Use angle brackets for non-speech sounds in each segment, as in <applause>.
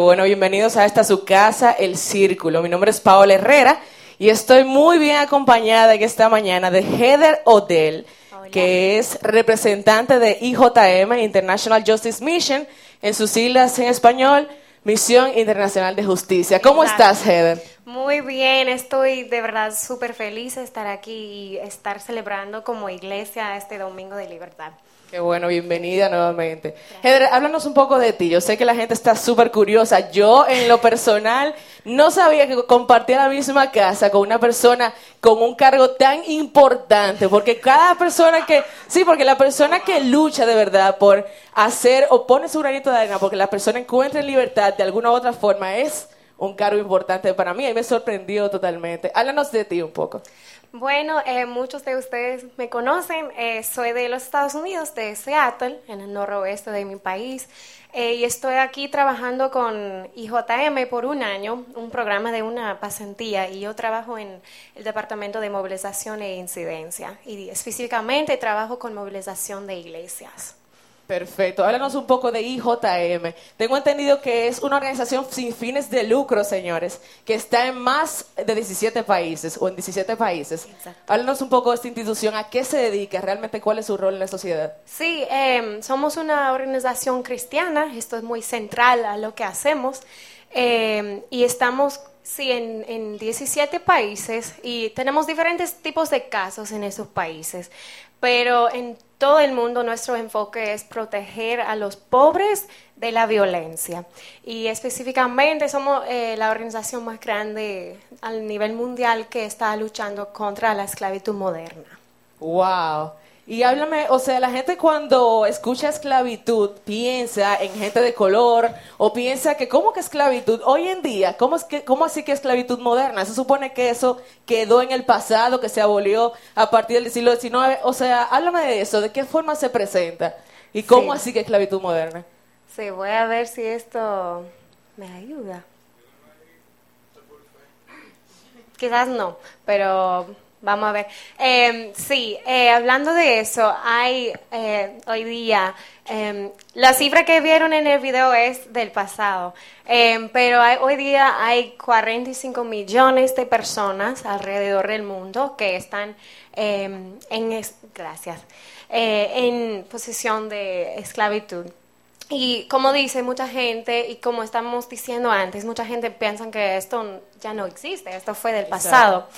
Bueno, bienvenidos a esta su casa, El Círculo. Mi nombre es Paola Herrera y estoy muy bien acompañada en esta mañana de Heather Odell, que es representante de IJM, International Justice Mission, en sus siglas en español, Misión Internacional de Justicia. ¿Cómo estás, Heather? Muy bien, estoy de verdad súper feliz de estar aquí y estar celebrando como iglesia este Domingo de Libertad. Qué bueno, bienvenida nuevamente. Heather, háblanos un poco de ti. Yo sé que la gente está súper curiosa. Yo, en lo personal, no sabía que compartía la misma casa con una persona con un cargo tan importante. Porque cada persona que. Sí, porque la persona que lucha de verdad por hacer o pone su granito de arena porque la persona encuentre libertad de alguna u otra forma es un cargo importante para mí y me sorprendió totalmente. Háblanos de ti un poco. Bueno, eh, muchos de ustedes me conocen. Eh, soy de los Estados Unidos, de Seattle, en el noroeste de mi país. Eh, y estoy aquí trabajando con IJM por un año, un programa de una pasantía. Y yo trabajo en el Departamento de Movilización e Incidencia. Y específicamente trabajo con movilización de iglesias. Perfecto. Háblanos un poco de IJM. Tengo entendido que es una organización sin fines de lucro, señores, que está en más de 17 países o en 17 países. Exacto. Háblanos un poco de esta institución, a qué se dedica, realmente cuál es su rol en la sociedad. Sí, em, somos una organización cristiana, esto es muy central a lo que hacemos, em, y estamos Sí, en, en, 17 países y tenemos diferentes tipos de casos en esos países, pero en todo el mundo nuestro enfoque es proteger a los pobres de la violencia. Y específicamente somos eh, la organización más grande a nivel mundial que está luchando contra la esclavitud moderna. ¡Wow! Y háblame, o sea, la gente cuando escucha esclavitud piensa en gente de color o piensa que, ¿cómo que esclavitud? Hoy en día, ¿cómo, es que, cómo así que esclavitud moderna? Se supone que eso quedó en el pasado, que se abolió a partir del siglo XIX. O sea, háblame de eso, ¿de qué forma se presenta? ¿Y cómo así que esclavitud moderna? Sí, voy a ver si esto me ayuda. Quizás no, pero Vamos a ver. Eh, sí, eh, hablando de eso, hay eh, hoy día, em, la cifra que vieron en el video es del pasado, em, pero hoy día hay 45 millones de personas alrededor del mundo que están em, en, gracias, en posición de esclavitud. Y como dice mucha gente, y como estamos diciendo antes, mucha gente piensa que esto ya no existe, esto fue del pasado.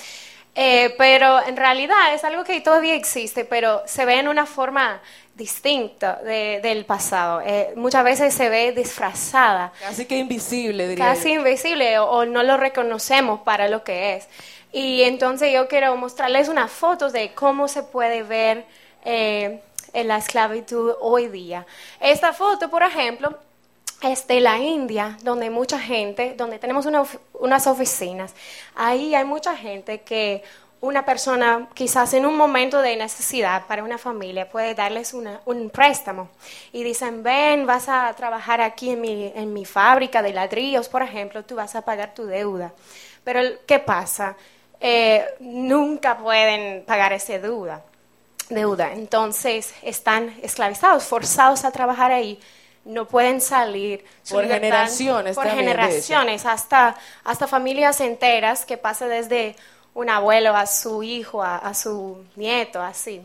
Eh, pero en realidad es algo que todavía existe, pero se ve en una forma distinta del pasado. Eh, muchas veces se ve disfrazada. Casi que invisible, diría Casi invisible o, no lo reconocemos para lo que es. Y entonces yo quiero mostrarles una foto de cómo se puede ver eh, la esclavitud hoy día. Esta foto, por ejemplo, es de la India, donde mucha gente, donde tenemos unas oficinas. Ahí hay mucha gente que una persona quizás en un momento de necesidad para una familia puede darles un préstamo y dicen, ven, vas a trabajar aquí en mi, en mi fábrica de ladrillos, por ejemplo, tú vas a pagar tu deuda. Pero ¿qué pasa? Eh, nunca pueden pagar esa deuda. deuda. Entonces están esclavizados, forzados a trabajar ahí no pueden salir. Por generaciones. Por generaciones, hasta, hasta familias enteras que pasa desde un abuelo a su hijo, a su nieto, así.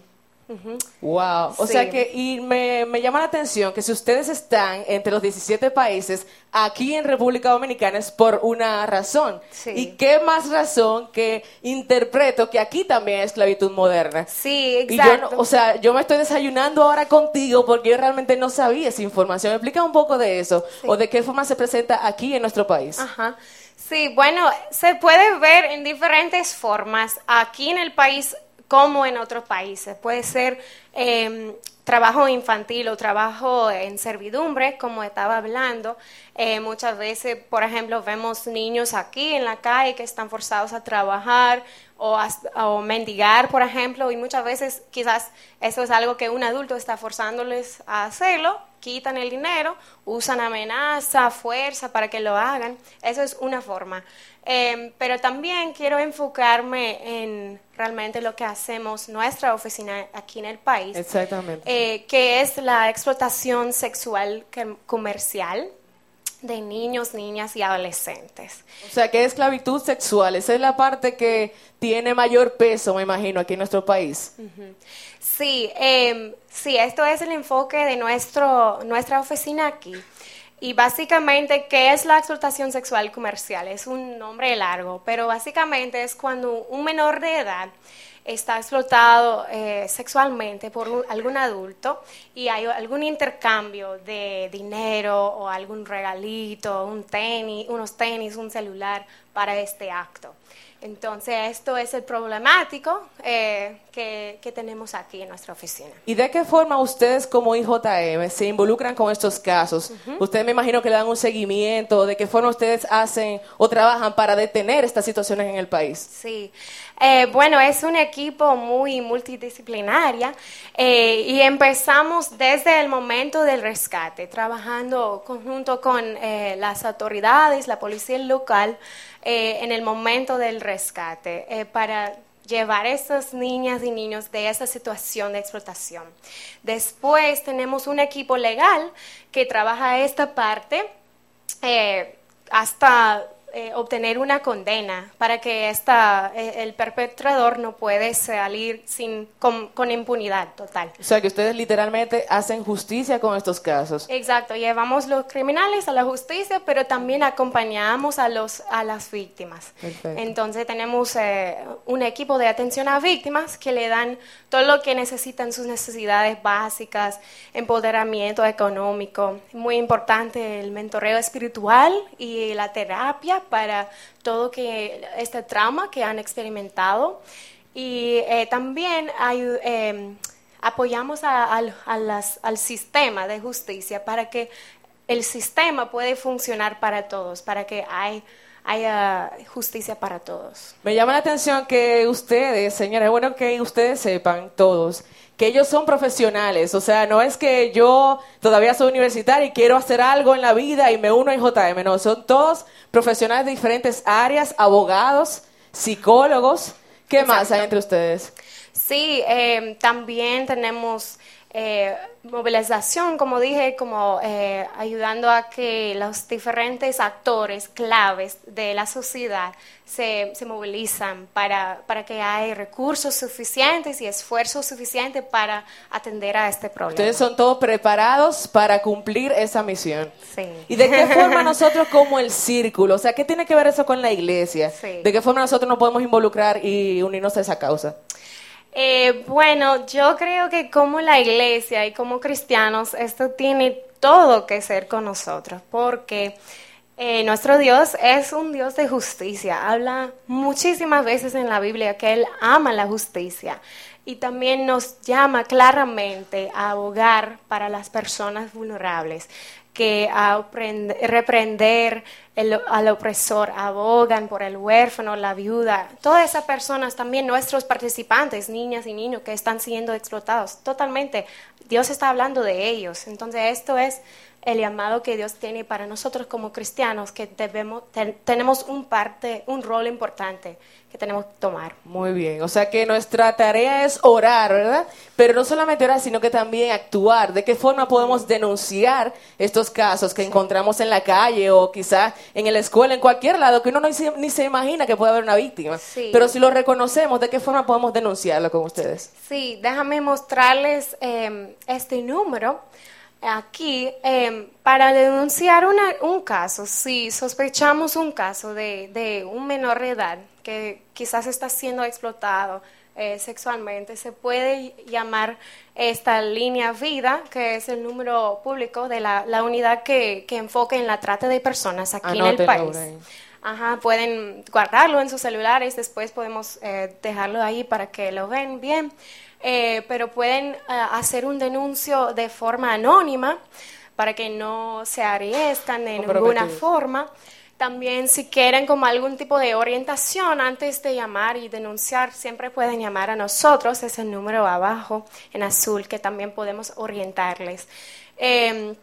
Wow, o sea que y me, llama la atención que si ustedes están entre los 17 países aquí en República Dominicana es por una razón. ¿Y qué más razón que interpreto que aquí también hay esclavitud moderna? Sí, exacto. o sea, yo me estoy desayunando ahora contigo porque yo realmente no sabía esa información. ¿Me explica un poco de eso? ¿O de qué forma se presenta aquí en nuestro país? Ajá. Sí, bueno, se puede ver en diferentes formas. Aquí en el país como en otros países. Puede ser em, trabajo infantil o trabajo en servidumbre, como estaba hablando. Eh, muchas veces, por ejemplo, vemos niños aquí en la calle que están forzados a trabajar o, o mendigar, por ejemplo, y muchas veces quizás eso es algo que un adulto está forzándoles a hacerlo, quitan el dinero, usan amenaza, fuerza para que lo hagan. Eso es una forma. Em, pero también quiero enfocarme en realmente lo que hacemos nuestra oficina aquí en el país. Exactamente. Eh, que es la explotación sexual comercial. de niños, niñas y adolescentes. O sea, que esclavitud sexual, esa es la parte que tiene mayor peso, me imagino, aquí en nuestro país. Sí, eh, sí, esto es el enfoque de nuestro, nuestra oficina aquí. Y básicamente, ¿qué es la explotación sexual comercial? Es un nombre largo, pero básicamente es cuando un menor de edad está explotado eh, sexualmente por algún adulto y hay algún intercambio de dinero o algún regalito, un tenis, unos tenis, un celular para este acto. Entonces, esto es el problemático eh, que, que tenemos aquí en nuestra oficina. ¿Y de qué forma ustedes como IJM se involucran con estos casos? Ustedes me imagino que le dan un seguimiento, ¿de qué forma ustedes hacen o trabajan para detener estas situaciones en el país? Sí, Eh, bueno, es un equipo muy multidisciplinaria eh, y empezamos desde el momento del rescate, trabajando conjunto con eh, las autoridades, la policía local, en el momento del rescate, para llevar a esas niñas y niños de esa situación de explotación. Después tenemos un equipo legal que trabaja esta parte hasta eh, obtener una condena para que esta, eh, el perpetrador no puede salir sin, con, con impunidad total. O sea, que ustedes literalmente hacen justicia con estos casos. Exacto, llevamos los criminales a la justicia, pero también acompañamos a, los, a las víctimas. Perfecto. Entonces tenemos eh, un equipo de atención a víctimas que le dan todo lo que necesitan, sus necesidades básicas, empoderamiento económico, muy importante el mentoreo espiritual y la terapia para todo que este trauma que han experimentado. Y eh, también hay, eh, apoyamos al sistema de justicia para que el sistema puede funcionar para todos, para que hay, haya justicia para todos. Me llama la atención que ustedes, señores, es bueno que ustedes sepan todos que ellos son profesionales, o sea, no es que yo todavía soy universitario y quiero hacer algo en la vida y me uno a JM, no, son todos profesionales de diferentes áreas, abogados, psicólogos, ¿qué más hay entre ustedes? Sí, eh, también tenemos eh, movilización, como dije, como eh, ayudando a que los diferentes actores claves de la sociedad se, se movilizan para, para que haya recursos suficientes y esfuerzo suficiente para atender a este problema. Ustedes son todos preparados para cumplir esa misión. Sí. ¿Y de qué forma <laughs> nosotros como el círculo? O sea, ¿qué tiene que ver eso con la iglesia? Sí. ¿De qué forma nosotros nos podemos involucrar y unirnos a esa causa? Eh, bueno, yo creo que como la iglesia y como cristianos, esto tiene todo que ser con nosotros, porque eh, nuestro Dios es un Dios de justicia. Habla muchísimas veces en la Biblia que Él ama la justicia y también nos llama claramente a abogar para las personas vulnerables que a reprender el- al opresor, abogan por el huérfano, la viuda, todas esas personas, también nuestros participantes, niñas y niños que están siendo explotados, totalmente. Dios está hablando de ellos. Entonces esto es el llamado que Dios tiene para nosotros como cristianos, que debemos, ten- tenemos un parte, un rol importante que tenemos que tomar. Muy bien, o sea que nuestra tarea es orar, ¿verdad? Pero no solamente orar, sino que también actuar. ¿De qué forma podemos denunciar estos casos que encontramos en la calle o quizás en la escuela, en cualquier lado, que uno no ni se imagina que puede haber una víctima? Sí. Pero si lo reconocemos, ¿de qué forma podemos denunciarlo con ustedes? Sí, déjame mostrarles eh, este número aquí eh, para denunciar una- un caso. Si sospechamos un caso de, de un menor de edad que quizás está siendo explotado eh, sexualmente, se puede llamar esta línea vida, que es el número público de la, la unidad que, que enfoca en la trata de personas aquí en el país. Ajá, pueden guardarlo en sus celulares, después podemos eh, dejarlo ahí para que lo ven bien, Eh, pero pueden eh, hacer un denuncio de forma anónima para que no se arriesgan de ninguna forma. También si quieren como algún tipo de orientación antes de llamar y denunciar, siempre pueden llamar a nosotros, es el número abajo en azul que también podemos orientarles. Eh,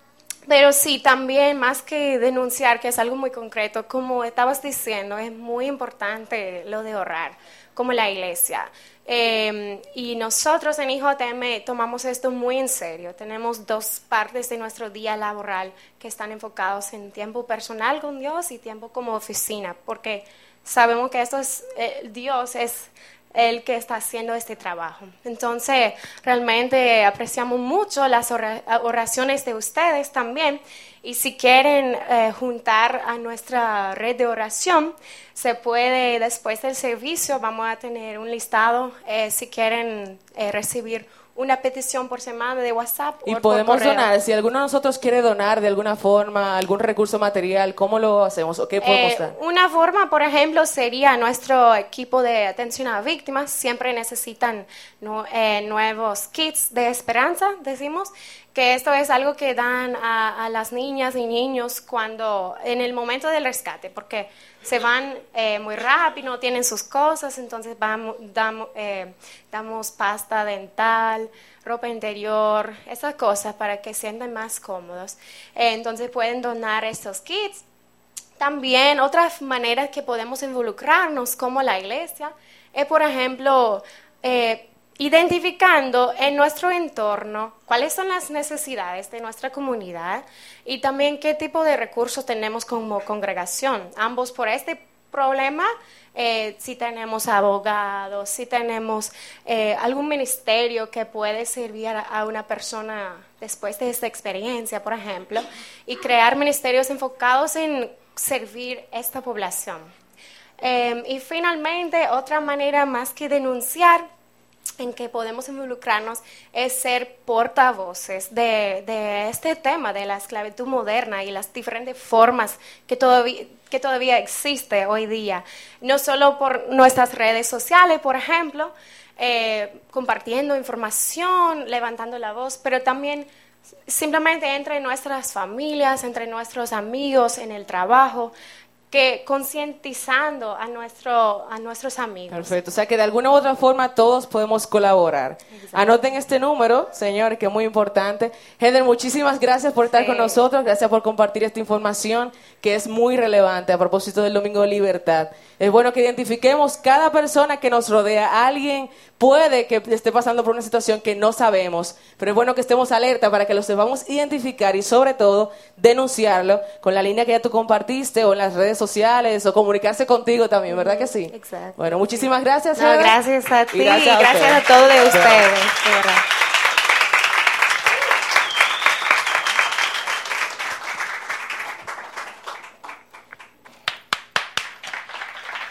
Pero sí, también más que denunciar, que es algo muy concreto, como estabas diciendo, es muy importante lo de ahorrar, como la iglesia. Eh, y nosotros en IJM tomamos esto muy en serio. Tenemos dos partes de nuestro día laboral que están enfocados en tiempo personal con Dios y tiempo como oficina, porque sabemos que esto es, eh, Dios es el que está haciendo este trabajo. Entonces, realmente apreciamos mucho las oraciones de ustedes también. Y si quieren eh, juntar a nuestra red de oración, se puede, después del servicio, vamos a tener un listado, eh, si quieren eh, recibir una petición por semana de WhatsApp. Y podemos donar, si alguno de nosotros quiere donar de alguna forma, algún recurso material, ¿cómo lo hacemos o qué podemos eh, Una forma, por ejemplo, sería nuestro equipo de atención a víctimas, siempre necesitan eh, nuevos kits de esperanza, decimos, que esto es algo que dan a, las niñas y niños cuando, en el momento del rescate, porque se van eh, muy rápido, tienen sus cosas, entonces vamos, damos, eh, damos pasta dental, ropa interior, esas cosas para que se sientan más cómodos. Eh, entonces pueden donar estos kits. También otras maneras que podemos involucrarnos como la iglesia es, por ejemplo, identificando en nuestro entorno cuáles son las necesidades de nuestra comunidad y también qué tipo de recursos tenemos como congregación. Ambos por este problema, eh, si tenemos abogados, si tenemos eh, algún ministerio que puede servir a, una persona después de esta experiencia, por ejemplo, y crear ministerios enfocados en servir esta población. Eh, y finalmente, otra manera más que denunciar en que podemos involucrarnos es ser portavoces de, de, este tema de la esclavitud moderna y las diferentes formas que todavía, que todavía existe hoy día. No solo por nuestras redes sociales, por ejemplo, eh, compartiendo información, levantando la voz, pero también simplemente entre nuestras familias, entre nuestros amigos, en el trabajo, que concientizando a, nuestro, a nuestros amigos. Perfecto, o sea que de alguna u otra forma todos podemos colaborar. Anoten este número, señor, que es muy importante. Heather, muchísimas gracias por estar con nosotros, gracias por compartir esta información que es muy relevante a propósito del Domingo de Libertad. Es bueno que identifiquemos cada persona que nos rodea. Alguien puede que esté pasando por una situación que no sabemos, pero es bueno que estemos alerta para que lo sepamos identificar y sobre todo denunciarlo con la línea que ya tú compartiste o en las redes sociales o comunicarse contigo también, ¿verdad que sí? Exacto. Bueno, muchísimas gracias. gracias a ti, y gracias, a, todos de ustedes.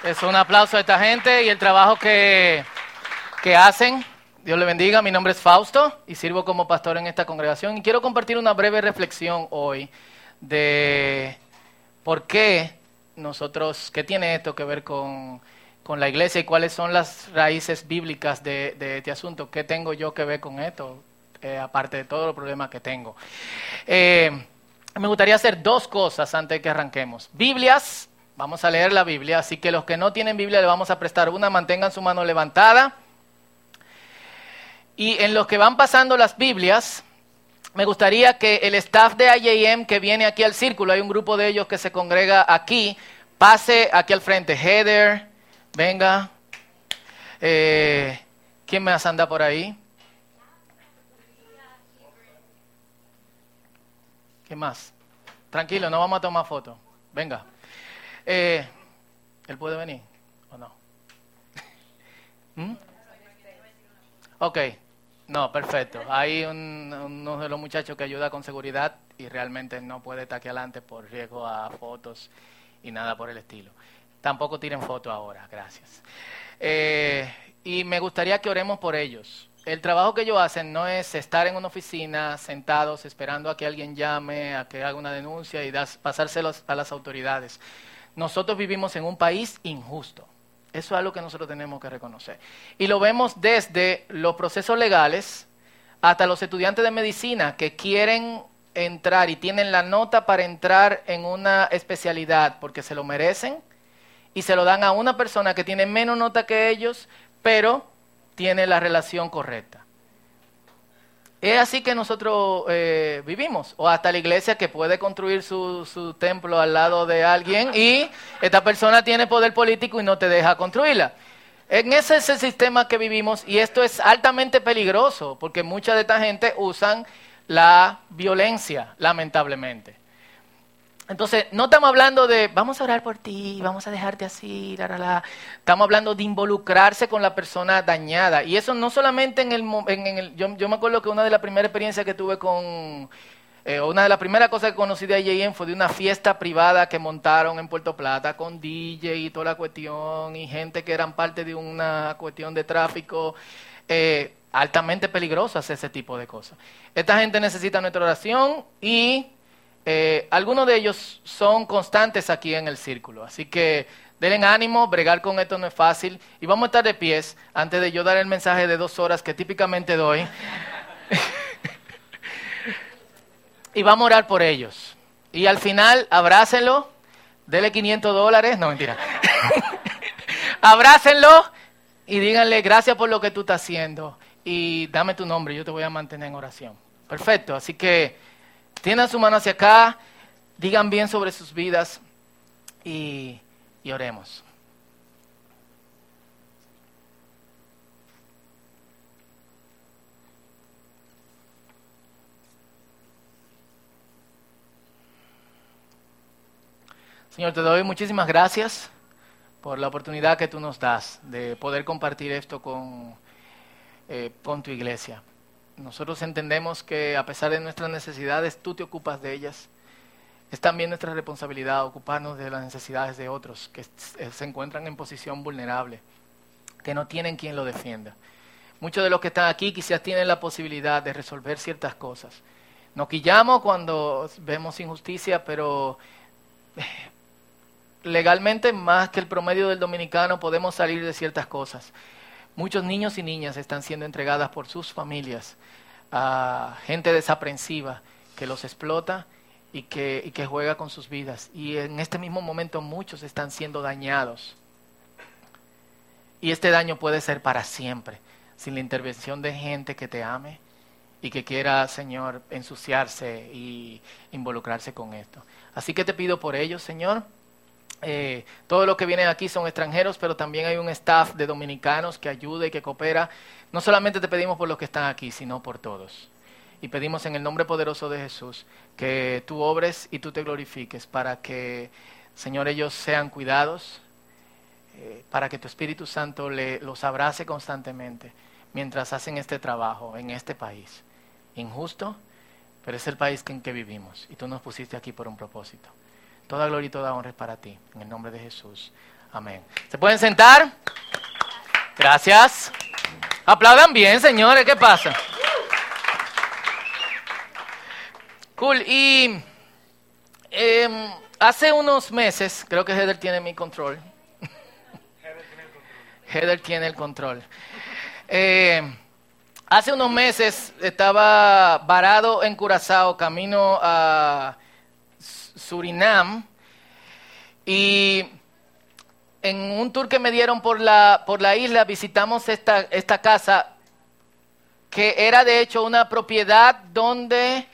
Es un aplauso a esta gente y el trabajo que, que hacen. Dios le bendiga. Mi nombre es Fausto y sirvo como pastor en esta congregación. Y quiero compartir una breve reflexión hoy de por qué nosotros, qué tiene esto que ver con, con la iglesia y cuáles son las raíces bíblicas de, este asunto. ¿Qué tengo yo que ver con esto? Eh, aparte de todos los problemas que tengo. Eh, me gustaría hacer dos cosas antes de que arranquemos. Biblias Vamos a leer la Biblia, así que los que no tienen Biblia le vamos a prestar una, mantengan su mano levantada. Y en los que van pasando las Biblias, me gustaría que el staff de IAM que viene aquí al círculo, hay un grupo de ellos que se congrega aquí, pase aquí al frente. Heather, venga. Eh, ¿Quién más anda por ahí? ¿Qué más? Tranquilo, no vamos a tomar foto. Venga. Eh, ¿Él puede venir o no? <laughs> ¿Mm? Ok, no, perfecto. Hay uno de los muchachos que ayuda con seguridad y realmente no puede estar aquí adelante por riesgo a fotos y nada por el estilo. Tampoco tiren fotos ahora, gracias. Eh, y me gustaría que oremos por ellos. El trabajo que ellos hacen no es estar en una oficina sentados esperando a que alguien llame, a que haga una denuncia y pasárselos a las autoridades nosotros vivimos en un país injusto. Eso es algo que nosotros tenemos que reconocer. Y lo vemos desde los procesos legales hasta los estudiantes de medicina que quieren entrar y tienen la nota para entrar en una especialidad porque se lo merecen y se lo dan a una persona que tiene menos nota que ellos, pero tiene la relación correcta. Es así que nosotros eh, vivimos. O hasta la iglesia que puede construir su, su, templo al lado de alguien y esta persona tiene poder político y no te deja construirla. En ese es el sistema que vivimos y esto es altamente peligroso porque mucha de esta gente usan la violencia, lamentablemente. Entonces, no estamos hablando de vamos a orar por ti, vamos a dejarte así, la, estamos hablando de involucrarse con la persona dañada. Y eso no solamente en el... En yo, yo, me acuerdo que una de las primeras experiencias que tuve con... Eh, una de las primeras cosas que conocí de IJM fue de una fiesta privada que montaron en Puerto Plata con DJ y toda la cuestión y gente que eran parte de una cuestión de tráfico. Eh, altamente peligrosas ese tipo de cosas. Esta gente necesita nuestra oración y eh, algunos de ellos son constantes aquí en el círculo, así que denle ánimo, bregar con esto no es fácil y vamos a estar de pies antes de yo dar el mensaje de dos horas que típicamente doy. <laughs> y vamos a orar por ellos. Y al final, abrácenlo, denle 500 dólares, no mentira. <laughs> abrácenlo y díganle gracias por lo que tú estás haciendo y dame tu nombre, yo te voy a mantener en oración. Perfecto, así que Tiendan su mano hacia acá, digan bien sobre sus vidas y, y oremos. Señor, te doy muchísimas gracias por la oportunidad que tú nos das de poder compartir esto con, eh, con tu iglesia. Nosotros entendemos que a pesar de nuestras necesidades, tú te ocupas de ellas. Es también nuestra responsabilidad ocuparnos de las necesidades de otros que se encuentran en posición vulnerable, que no tienen quien lo defienda. Muchos de los que están aquí quizás tienen la posibilidad de resolver ciertas cosas. Nos quillamos cuando vemos injusticia, pero eh, legalmente más que el promedio del dominicano podemos salir de ciertas cosas. Muchos niños y niñas están siendo entregadas por sus familias a gente desaprensiva que los explota y que, y que juega con sus vidas. Y en este mismo momento muchos están siendo dañados. Y este daño puede ser para siempre, sin la intervención de gente que te ame y que quiera, Señor, ensuciarse y involucrarse con esto. Así que te pido por ellos, Señor eh, todos los que vienen aquí son extranjeros, pero también hay un staff de dominicanos que ayuda y que coopera. No solamente te pedimos por los que están aquí, sino por todos. Y pedimos en el nombre poderoso de Jesús que tú obres y tú te glorifiques para que, Señor, ellos sean cuidados, eh, para que tu Espíritu Santo le, los abrace constantemente mientras hacen este trabajo en este país. Injusto, pero es el país en que vivimos y tú nos pusiste aquí por un propósito. Toda gloria y toda honra es para ti. En el nombre de Jesús. Amén. ¿Se pueden sentar? Gracias. Aplaudan bien, señores. ¿Qué pasa? Cool. Y em, hace unos meses, creo que Heather tiene mi control. <laughs> Heather tiene el control. Em, hace unos meses estaba varado en Curazao, camino a Surinam. Y en un tour que me dieron por la, por la isla visitamos esta, esta casa que era de hecho una propiedad donde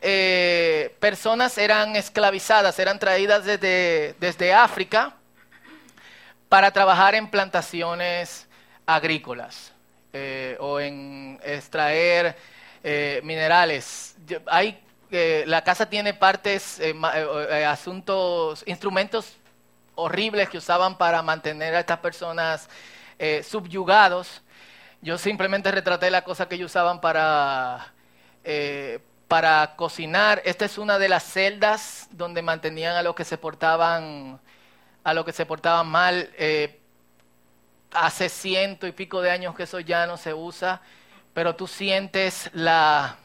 eh, personas eran esclavizadas, eran traídas desde, desde África para trabajar en plantaciones agrícolas eh, o en extraer eh, minerales. Hay la casa tiene partes, eh, eh, eh, asuntos, instrumentos horribles que usaban para mantener a estas personas subyugados. Yo simplemente retraté la cosa que ellos usaban para, para cocinar. Esta es una de las celdas donde mantenían a los que se portaban, a los que se portaban mal. hace ciento y pico de años que eso ya no se usa, pero tú sientes la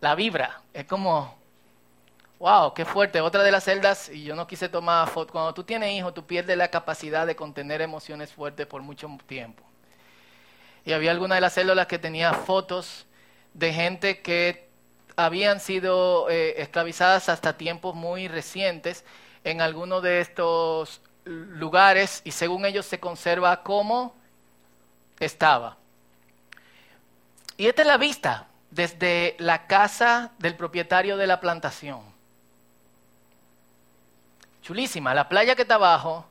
la vibra. Es como, wow, qué fuerte. Otra de las celdas, y yo no quise tomar foto, cuando tú tienes hijos, tú pierdes la capacidad de contener emociones fuertes por mucho tiempo. Y había alguna de las células que tenía fotos de gente que habían sido eh, esclavizadas hasta tiempos muy recientes en alguno de estos lugares y según ellos se conserva como estaba. Y esta es la vista desde la casa del propietario de la plantación. Chulísima, la playa que está abajo,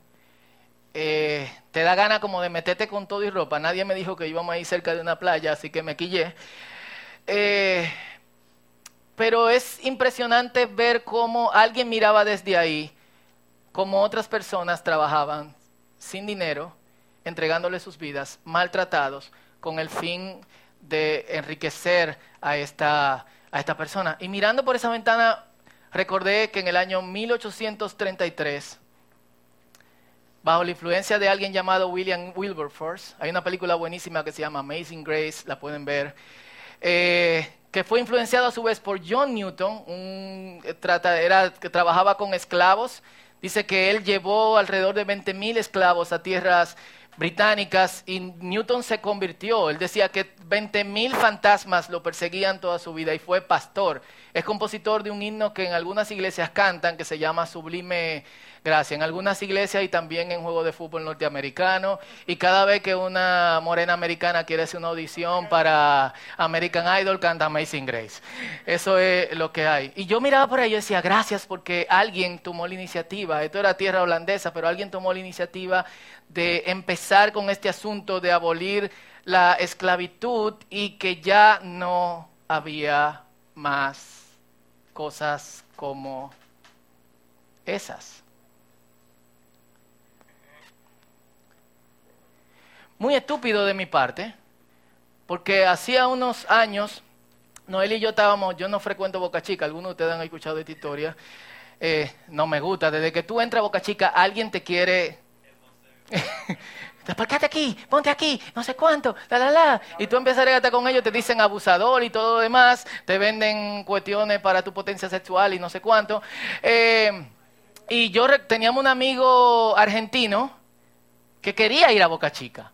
eh, te da gana como de meterte con todo y ropa. Nadie me dijo que íbamos a ir cerca de una playa, así que me quillé. Eh, pero es impresionante ver cómo alguien miraba desde ahí, cómo otras personas trabajaban sin dinero, entregándole sus vidas, maltratados, con el fin de enriquecer a esta, a persona. Y mirando por esa ventana, recordé que en el año 1833, bajo la influencia de alguien llamado William Wilberforce, hay una película buenísima que se llama Amazing Grace, la pueden ver, eh, que fue influenciado a su vez por John Newton, un, eh, era, que trabajaba con esclavos. Dice que él llevó alrededor de 20.000 esclavos a tierras británicas y Newton se convirtió. Él decía que 20.000 fantasmas lo perseguían toda su vida y fue pastor. Es compositor de un himno que en algunas iglesias cantan que se llama Sublime Gracias. En algunas iglesias y también en juegos de fútbol norteamericano. Y cada vez que una morena americana quiere hacer una audición para American Idol, canta Amazing Grace. Eso es lo que hay. Y yo miraba por ahí y decía, gracias porque alguien tomó la iniciativa. Esto era tierra holandesa, pero alguien tomó la iniciativa de empezar con este asunto de abolir la esclavitud y que ya no había más cosas como esas. muy estúpido de mi parte, porque hacía unos años, Noel y yo estábamos, yo no frecuento Boca Chica, algunos de ustedes han escuchado esta historia, eh, no me gusta, desde que tú entras a Boca Chica, alguien te quiere... <laughs> Aparcate aquí, ponte aquí, no sé cuánto, la, la, la. Y tú empiezas a regatar con ellos, te dicen abusador y todo lo demás, te venden cuestiones para tu potencia sexual y no sé cuánto. Eh, y yo teníamos un amigo argentino que quería ir a Boca Chica.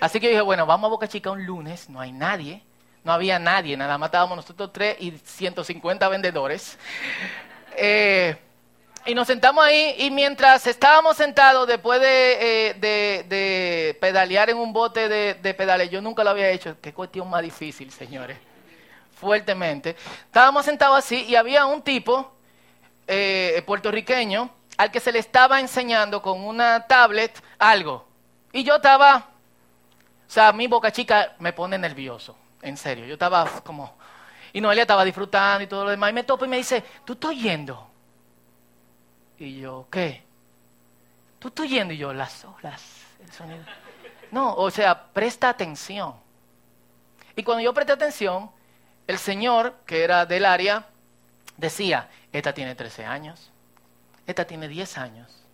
Así que dije, bueno, vamos a Boca Chica un lunes, no hay nadie, no había nadie, nada más estábamos nosotros tres y 150 vendedores. Eh, y nos sentamos ahí y mientras estábamos sentados después de, eh, pedalear en un bote de, pedales, yo nunca lo había hecho, qué cuestión más difícil, señores, fuertemente. Estábamos sentados así y había un tipo eh, puertorriqueño al que se le estaba enseñando con una tablet algo. Y yo estaba o sea, mi boca chica me pone nervioso, en serio. Yo estaba como... Y Noelia estaba disfrutando y todo lo demás. Y me topa y me dice, ¿tú estás yendo? Y yo, ¿qué? ¿Tú estás yendo? Y yo, las olas, el sonido. No, o sea, presta atención. Y cuando yo presté atención, el señor, que era del área, decía, esta tiene 13 años, esta tiene 10 años,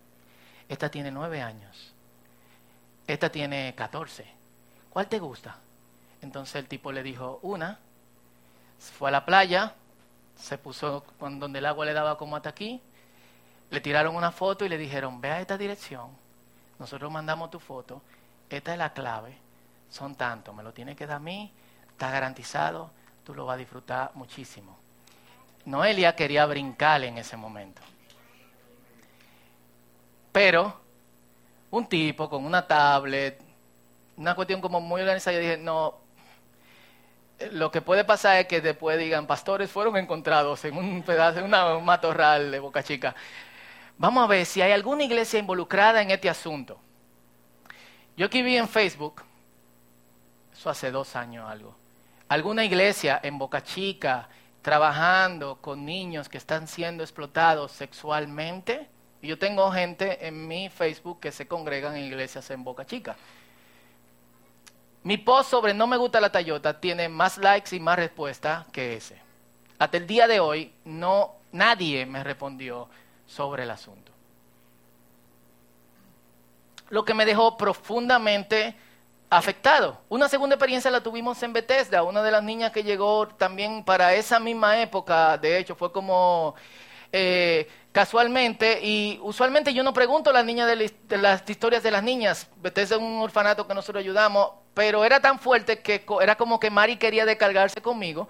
esta tiene 9 años, esta tiene 14, ¿cuál te gusta? Entonces el tipo le dijo, una, fue a la playa, se puso donde el agua le daba como hasta aquí, le tiraron una foto y le dijeron, ve a esta dirección, nosotros mandamos tu foto, esta es la clave, son tantos, me lo tiene que dar a mí, está garantizado, tú lo vas a disfrutar muchísimo. Noelia quería brincar en ese momento. Pero un tipo con una tablet, una cuestión como muy organizada. Yo dije, no, lo que puede pasar es que después digan, pastores fueron encontrados en un pedazo, en un matorral de Boca Chica. Vamos a ver si hay alguna iglesia involucrada en este asunto. Yo aquí vi en Facebook, eso hace dos años algo, alguna iglesia en Boca Chica trabajando con niños que están siendo explotados sexualmente. Y yo tengo gente en mi Facebook que se congregan en iglesias en Boca Chica. Mi post sobre no me gusta la Toyota tiene más likes y más respuestas que ese. Hasta el día de hoy no nadie me respondió sobre el asunto. Lo que me dejó profundamente afectado. Una segunda experiencia la tuvimos en Bethesda, una de las niñas que llegó también para esa misma época, de hecho fue como eh, casualmente, y usualmente yo no pregunto a las niñas de, las historias de las niñas, Bethesda es un orfanato que nosotros ayudamos, pero era tan fuerte que era como que Mari quería descargarse conmigo.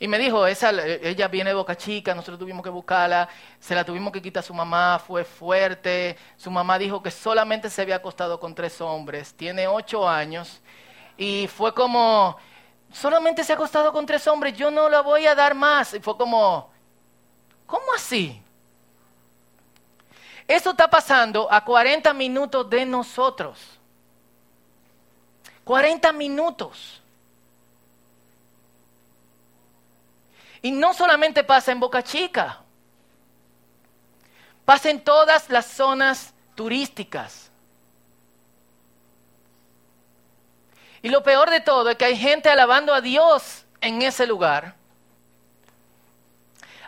Y me dijo, esa, ella viene de Boca Chica, nosotros tuvimos que buscarla, se la tuvimos que quitar a su mamá, fue fuerte. Su mamá dijo que solamente se había acostado con tres hombres, tiene ocho años. Y fue como, solamente se ha acostado con tres hombres, yo no la voy a dar más. Y fue como, ¿cómo así? Eso está pasando a 40 minutos de nosotros. 40 minutos. Y no solamente pasa en Boca Chica, pasa en todas las zonas turísticas. Y lo peor de todo es que hay gente alabando a Dios en ese lugar,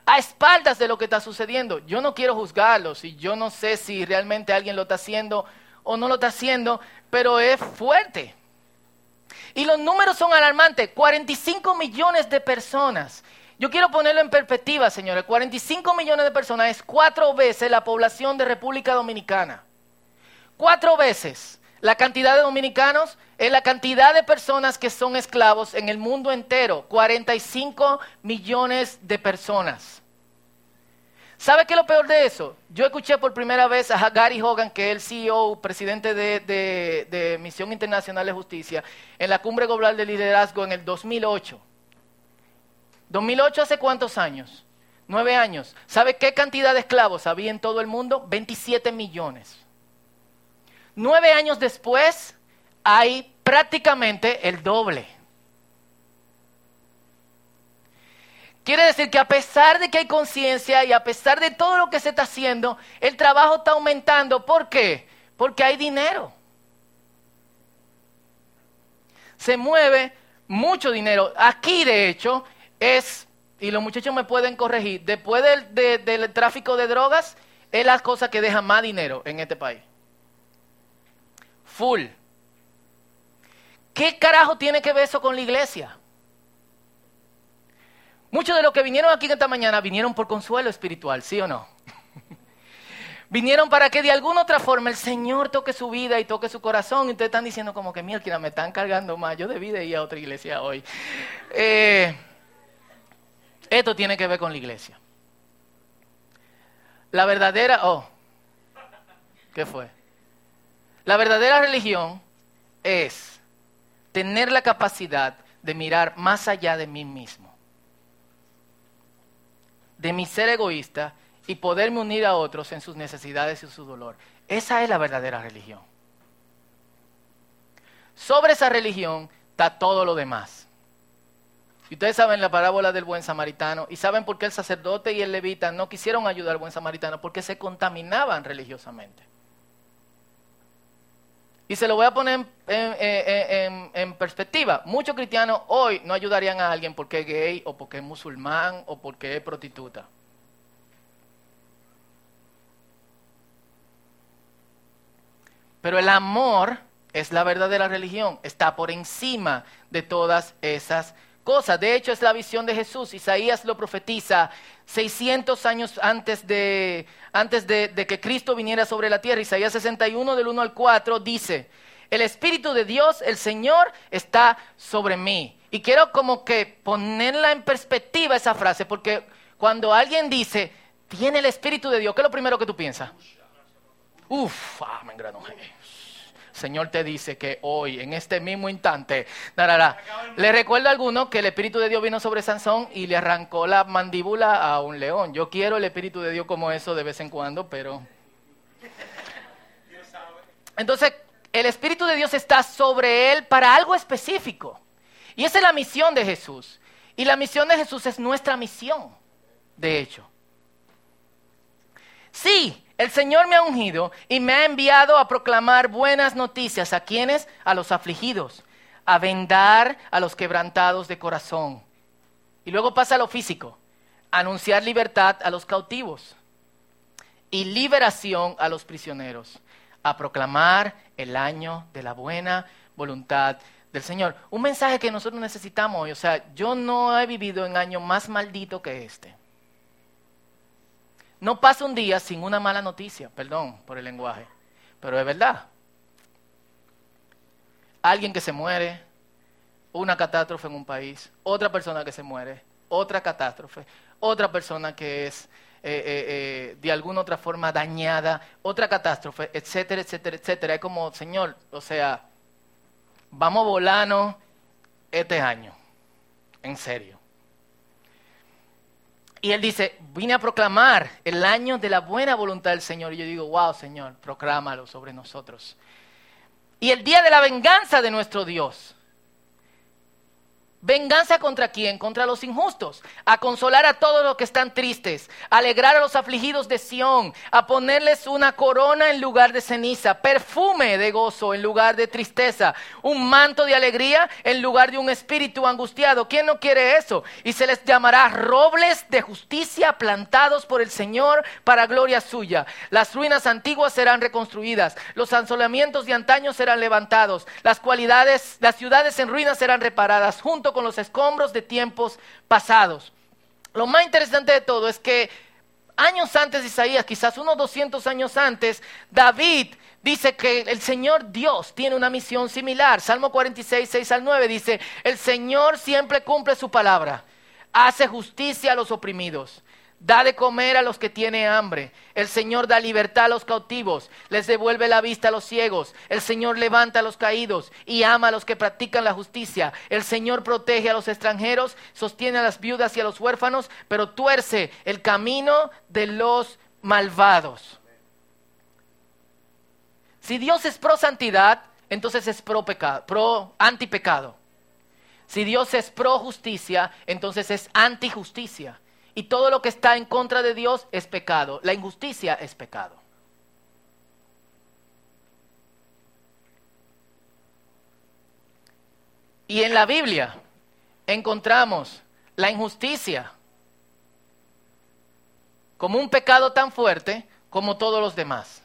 a espaldas de lo que está sucediendo. Yo no quiero juzgarlos y yo no sé si realmente alguien lo está haciendo o no lo está haciendo, pero es fuerte. Y los números son alarmantes. 45 millones de personas. Yo quiero ponerlo en perspectiva, señores. 45 millones de personas es cuatro veces la población de República Dominicana. Cuatro veces. La cantidad de dominicanos es la cantidad de personas que son esclavos en el mundo entero. 45 millones de personas. ¿Sabe qué es lo peor de eso? Yo escuché por primera vez a Gary Hogan, que es el CEO, presidente de, de, Misión Internacional de Justicia, en la Cumbre Global de Liderazgo en el 2008. ¿2008 hace cuántos años? Nueve años. ¿Sabe qué cantidad de esclavos había en todo el mundo? 27 millones. Nueve años después hay prácticamente el doble. Quiere decir que a pesar de que hay conciencia y a pesar de todo lo que se está haciendo, el trabajo está aumentando. ¿Por qué? Porque hay dinero. Se mueve mucho dinero. Aquí, de hecho, es, y los muchachos me pueden corregir, después del, tráfico de drogas, es la cosa que deja más dinero en este país full. ¿Qué carajo tiene que ver eso con la iglesia? Muchos de los que vinieron aquí esta mañana vinieron por consuelo espiritual, ¿sí o no? <laughs> vinieron para que de alguna otra forma el Señor toque su vida y toque su corazón. Y ustedes están diciendo como que, mira, me están cargando más. Yo debí de ir a otra iglesia hoy. Eh, esto tiene que ver con la iglesia. La verdadera, oh, ¿qué fue? La verdadera religión es tener la capacidad de mirar más allá de mí mismo, de mi ser egoísta y poderme unir a otros en sus necesidades y su dolor. Esa es la verdadera religión. Sobre esa religión está todo lo demás. Y ustedes saben la parábola del buen samaritano y saben por qué el sacerdote y el levita no quisieron ayudar al buen samaritano, porque se contaminaban religiosamente. Y se lo voy a poner en, perspectiva. Muchos cristianos hoy no ayudarían a alguien porque es gay o porque es musulmán o porque es prostituta. Pero el amor es la verdadera religión, está por encima de todas esas cosas. De hecho, es la visión de Jesús. Isaías lo profetiza 600 años antes de, antes de, que Cristo viniera sobre la tierra. Isaías 61 del 1 al 4 dice, el Espíritu de Dios, el Señor, está sobre mí. Y quiero como que ponerla en perspectiva esa frase, porque cuando alguien dice, tiene el Espíritu de Dios, ¿qué es lo primero que tú piensas? Uf, ah, me engranojé. Señor te dice que hoy, en este mismo instante, le recuerdo a alguno que el Espíritu de Dios vino sobre Sansón y le arrancó la mandíbula a un león. Yo quiero el Espíritu de Dios como eso de vez en cuando, pero... Entonces, el Espíritu de Dios está sobre él para algo específico. Y esa es la misión de Jesús. Y la misión de Jesús es nuestra misión, de hecho. Sí, el Señor me ha ungido y me ha enviado a proclamar buenas noticias. ¿A quienes? A los afligidos, a vendar a los quebrantados de corazón. Y luego pasa lo físico, anunciar libertad a los cautivos y liberación a los prisioneros, a proclamar el año de la buena voluntad del Señor. Un mensaje que nosotros necesitamos hoy. O sea, yo no he vivido en año más maldito que este. No pasa un día sin una mala noticia, perdón por el lenguaje, pero es verdad. Alguien que se muere, una catástrofe en un país, otra persona que se muere, otra catástrofe, otra persona que es eh, eh, eh, de alguna otra forma dañada, otra catástrofe, etcétera, etcétera, etcétera. Es como, Señor, o sea, vamos volando este año. en serio. Y él dice, vine a proclamar el año de la buena voluntad del Señor. Y yo digo, wow, Señor, proclámalo sobre nosotros. Y el día de la venganza de nuestro Dios. Venganza contra quién? Contra los injustos. A consolar a todos los que están tristes. A alegrar a los afligidos de Sión. A ponerles una corona en lugar de ceniza. Perfume de gozo en lugar de tristeza. Un manto de alegría en lugar de un espíritu angustiado. ¿Quién no quiere eso? Y se les llamará robles de justicia plantados por el Señor para gloria suya. Las ruinas antiguas serán reconstruidas. Los asolamientos de antaño serán levantados. Las cualidades, las ciudades en ruinas serán reparadas. Junto con los escombros de tiempos pasados. Lo más interesante de todo es que años antes de Isaías, quizás unos 200 años antes, David dice que el Señor Dios tiene una misión similar. Salmo 46, 6 al 9 dice, el Señor siempre cumple su palabra, hace justicia a los oprimidos Da de comer a los que tienen hambre. El Señor da libertad a los cautivos. Les devuelve la vista a los ciegos. El Señor levanta a los caídos y ama a los que practican la justicia. El Señor protege a los extranjeros, sostiene a las viudas y a los huérfanos, pero tuerce el camino de los malvados. Si Dios es pro santidad, entonces es pro pecado, pro antipecado. Si Dios es pro justicia, entonces es antijusticia. Y todo lo que está en contra de Dios es pecado. La injusticia es pecado. Y en la Biblia encontramos la injusticia como un pecado tan fuerte como todos los demás.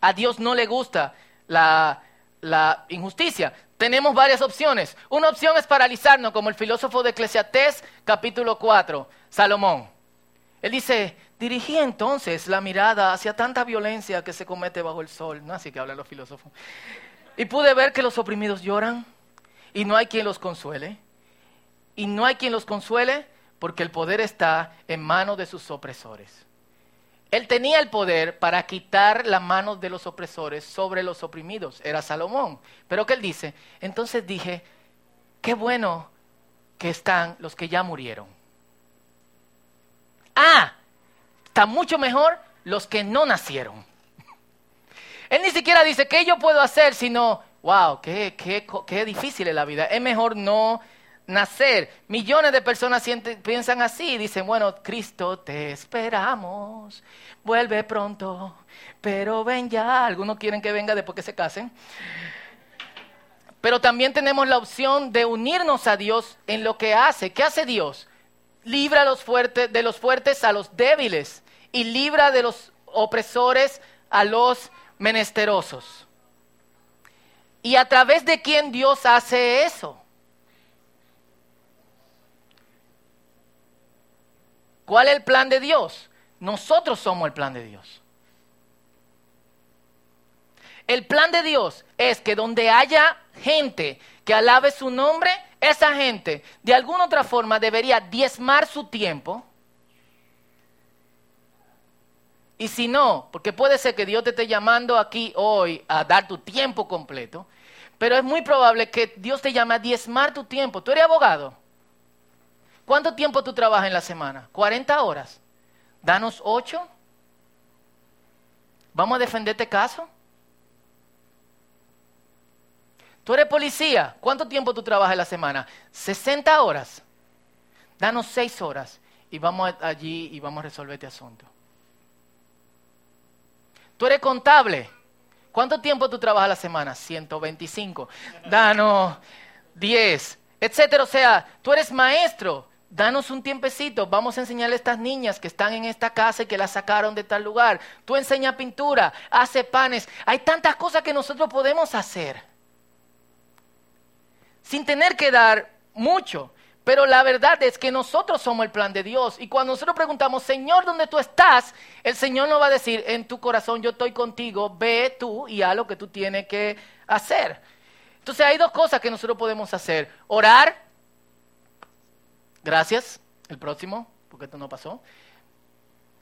A Dios no le gusta la, la injusticia tenemos varias opciones. Una opción es paralizarnos, como el filósofo de Eclesiastés, capítulo 4, Salomón. Él dice, dirigí entonces la mirada hacia tanta violencia que se comete bajo el sol. No así que hablan los filósofos. Y pude ver que los oprimidos lloran y no hay quien los consuele. Y no hay quien los consuele porque el poder está en manos de sus opresores. Él tenía el poder para quitar la mano de los opresores sobre los oprimidos. Era Salomón. Pero que él dice, entonces dije, qué bueno que están los que ya murieron. Ah, está mucho mejor los que no nacieron. Él ni siquiera dice, ¿qué yo puedo hacer? Sino, wow, qué difícil es la vida. Es mejor no nacer. Millones de personas piensan así, dicen, bueno, Cristo, te esperamos, vuelve pronto, pero ven ya. Algunos quieren que venga después que se casen. Pero también tenemos la opción de unirnos a Dios en lo que hace. ¿Qué hace Dios? Libra los de los fuertes a los débiles y libra de los opresores a los menesterosos. ¿Y a través de quién Dios hace eso? ¿Cuál es el plan de Dios? Nosotros somos el plan de Dios. El plan de Dios es que donde haya gente que alabe su nombre, esa gente de alguna otra forma debería diezmar su tiempo. Y si no, porque puede ser que Dios te esté llamando aquí hoy a dar tu tiempo completo, pero es muy probable que Dios te llame a diezmar tu tiempo. Tú eres abogado. ¿Cuánto tiempo tú trabajas en la semana? 40 horas. Danos 8. ¿Vamos a defenderte caso? Tú eres policía. ¿Cuánto tiempo tú trabajas en la semana? 60 horas. Danos 6 horas y vamos allí y vamos a resolver este asunto. Tú eres contable. ¿Cuánto tiempo tú trabajas a la semana? 125. Danos 10, etcétera. O sea, tú eres maestro danos un tiempecito, vamos a enseñarle a estas niñas que están en esta casa y que las sacaron de tal lugar. Tú enseña pintura, hace panes. Hay tantas cosas que nosotros podemos hacer sin tener que dar mucho. Pero la verdad es que nosotros somos el plan de Dios. Y cuando nosotros preguntamos, Señor, ¿dónde tú estás? El Señor nos va a decir, en tu corazón yo estoy contigo, ve tú y haz lo que tú tienes que hacer. Entonces hay dos cosas que nosotros podemos hacer. Orar Gracias. El próximo, porque esto no pasó.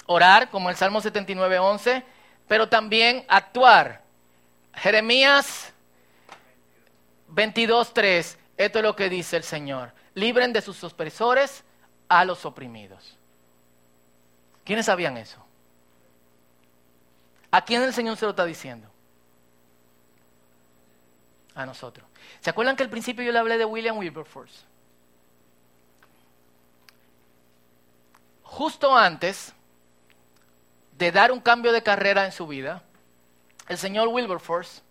Orar, como el Salmo 79, 11, pero también actuar. Jeremías 22, 3. esto es lo que dice el Señor. Libren de sus opresores a los oprimidos. ¿Quiénes sabían eso? ¿A quién el Señor se lo está diciendo? A nosotros. ¿Se acuerdan que al principio yo le hablé de William Wilberforce? Justo antes de dar un cambio de carrera en su vida, el señor Wilberforce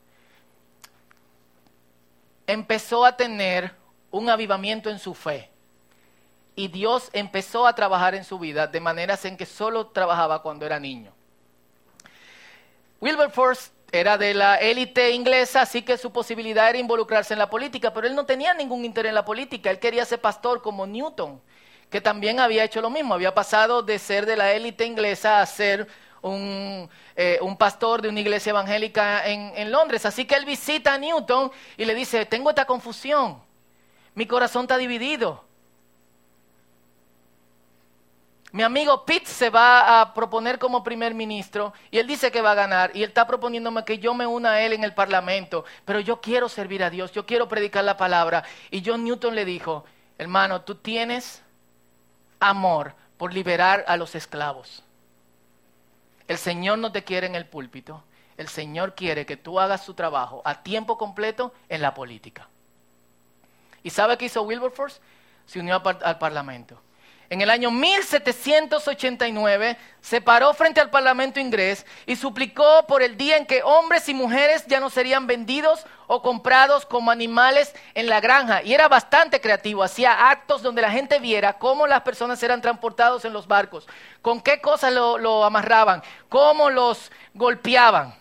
empezó a tener un avivamiento en su fe. Y Dios empezó a trabajar en su vida de maneras en que solo trabajaba cuando era niño. Wilberforce era de la élite inglesa, así que su posibilidad era involucrarse en la política, pero él no tenía ningún interés en la política, él quería ser pastor como Newton, que también había hecho lo mismo, había pasado de ser de la élite inglesa a ser un, eh, pastor de una iglesia evangélica en, en Londres. Así que él visita a Newton y le dice, tengo esta confusión, mi corazón está dividido. Mi amigo Pitt se va a proponer como primer ministro y él dice que va a ganar y él está proponiéndome que yo me una a él en el parlamento, pero yo quiero servir a Dios, yo quiero predicar la palabra. Y John Newton le dijo, hermano, tú tienes amor por liberar a los esclavos. El Señor no te quiere en el púlpito, el Señor quiere que tú hagas su trabajo a tiempo completo en la política. ¿Y sabe qué hizo Wilberforce? Se unió al parlamento en el año 1789, se paró frente al Parlamento inglés y suplicó por el día en que hombres y mujeres ya no serían vendidos o comprados como animales en la granja. Y era bastante creativo, hacía actos donde la gente viera cómo las personas eran transportados en los barcos, con qué cosas lo, lo amarraban, cómo los golpeaban.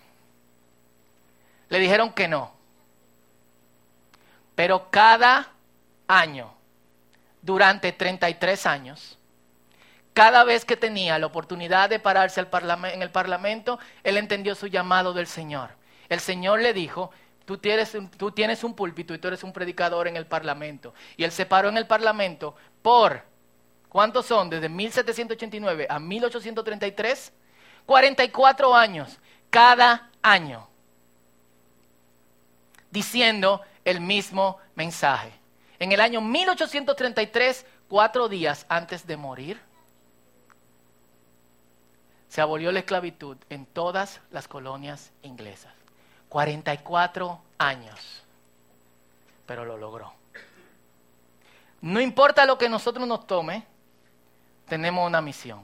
Le dijeron que no. Pero cada año durante 33 años. Cada vez que tenía la oportunidad de pararse en el Parlamento, él entendió su llamado del Señor. El Señor le dijo, tú tienes, tú tienes un púlpito y tú eres un predicador en el Parlamento. Y él se paró en el Parlamento por, ¿cuántos son? Desde 1789 a 1833, 44 años, cada año, diciendo el mismo mensaje en el año 1833, cuatro días antes de morir, se abolió la esclavitud en todas las colonias inglesas. 44 años, pero lo logró. No importa lo que nosotros nos tome, tenemos una misión.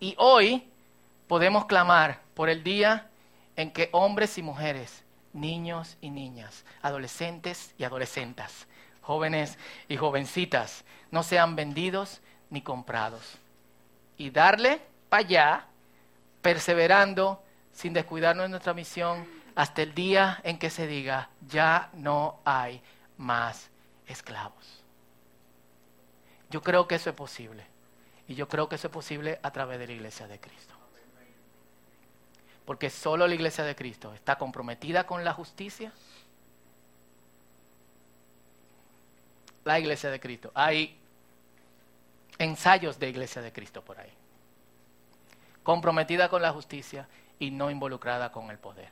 Y hoy podemos clamar por el día en que hombres y mujeres niños y niñas, adolescentes y adolescentas, jóvenes y jovencitas, no sean vendidos ni comprados. Y darle para allá, perseverando, sin descuidarnos de nuestra misión, hasta el día en que se diga, ya no hay más esclavos. Yo creo que eso es posible. Y yo creo que eso es posible a través de la iglesia de Cristo porque solo la iglesia de Cristo está comprometida con la justicia. La iglesia de Cristo. Hay ensayos de iglesia de Cristo por ahí. Comprometida con la justicia y no involucrada con el poder.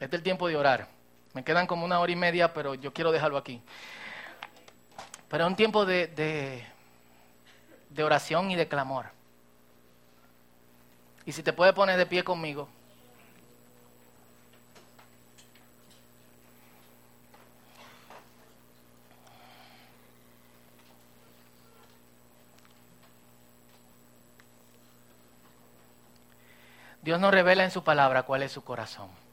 Este es el tiempo de orar. Me quedan como una hora y media, pero yo quiero dejarlo aquí. Pero es un tiempo de, de, de oración y de clamor. Y si te puedes poner de pie conmigo. Dios nos revela en su palabra cuál es su corazón.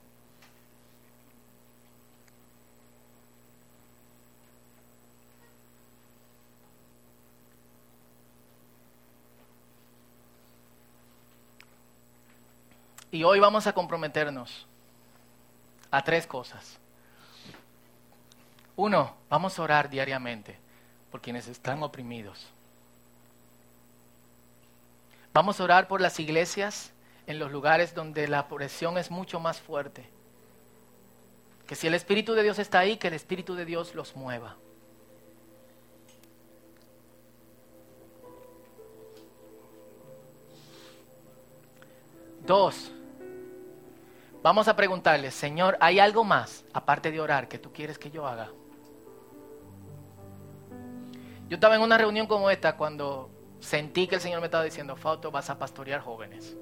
Y hoy vamos a comprometernos a tres cosas. Uno, vamos a orar diariamente por quienes están oprimidos. Vamos a orar por las iglesias en los lugares donde la opresión es mucho más fuerte. Que si el Espíritu de Dios está ahí, que el Espíritu de Dios los mueva. Dos, Vamos a preguntarle, Señor, ¿hay algo más, aparte de orar, que tú quieres que yo haga? Yo estaba en una reunión como esta cuando sentí que el Señor me estaba diciendo, Fausto, vas a pastorear jóvenes.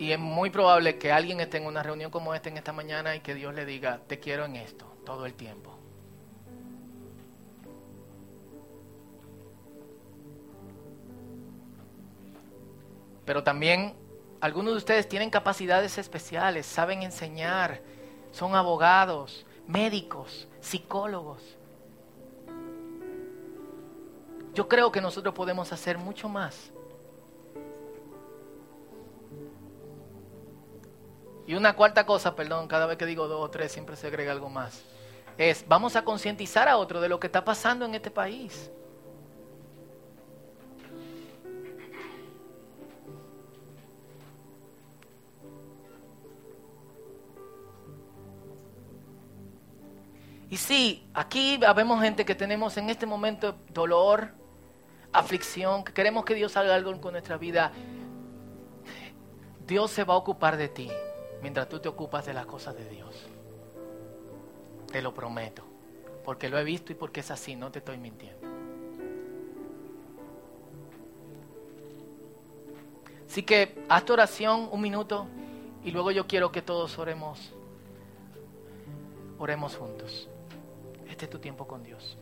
Y es muy probable que alguien esté en una reunión como esta en esta mañana y que Dios le diga, te quiero en esto todo el tiempo. Pero también algunos de ustedes tienen capacidades especiales, saben enseñar, son abogados, médicos, psicólogos. Yo creo que nosotros podemos hacer mucho más. Y una cuarta cosa, perdón, cada vez que digo dos o tres siempre se agrega algo más, es vamos a concientizar a otro de lo que está pasando en este país. Y sí, aquí vemos gente que tenemos en este momento dolor, aflicción, que queremos que Dios haga algo con nuestra vida. Dios se va a ocupar de ti mientras tú te ocupas de las cosas de Dios. Te lo prometo, porque lo he visto y porque es así, no te estoy mintiendo. Así que haz tu oración un minuto y luego yo quiero que todos oremos, oremos juntos. Este es tu tiempo con Dios.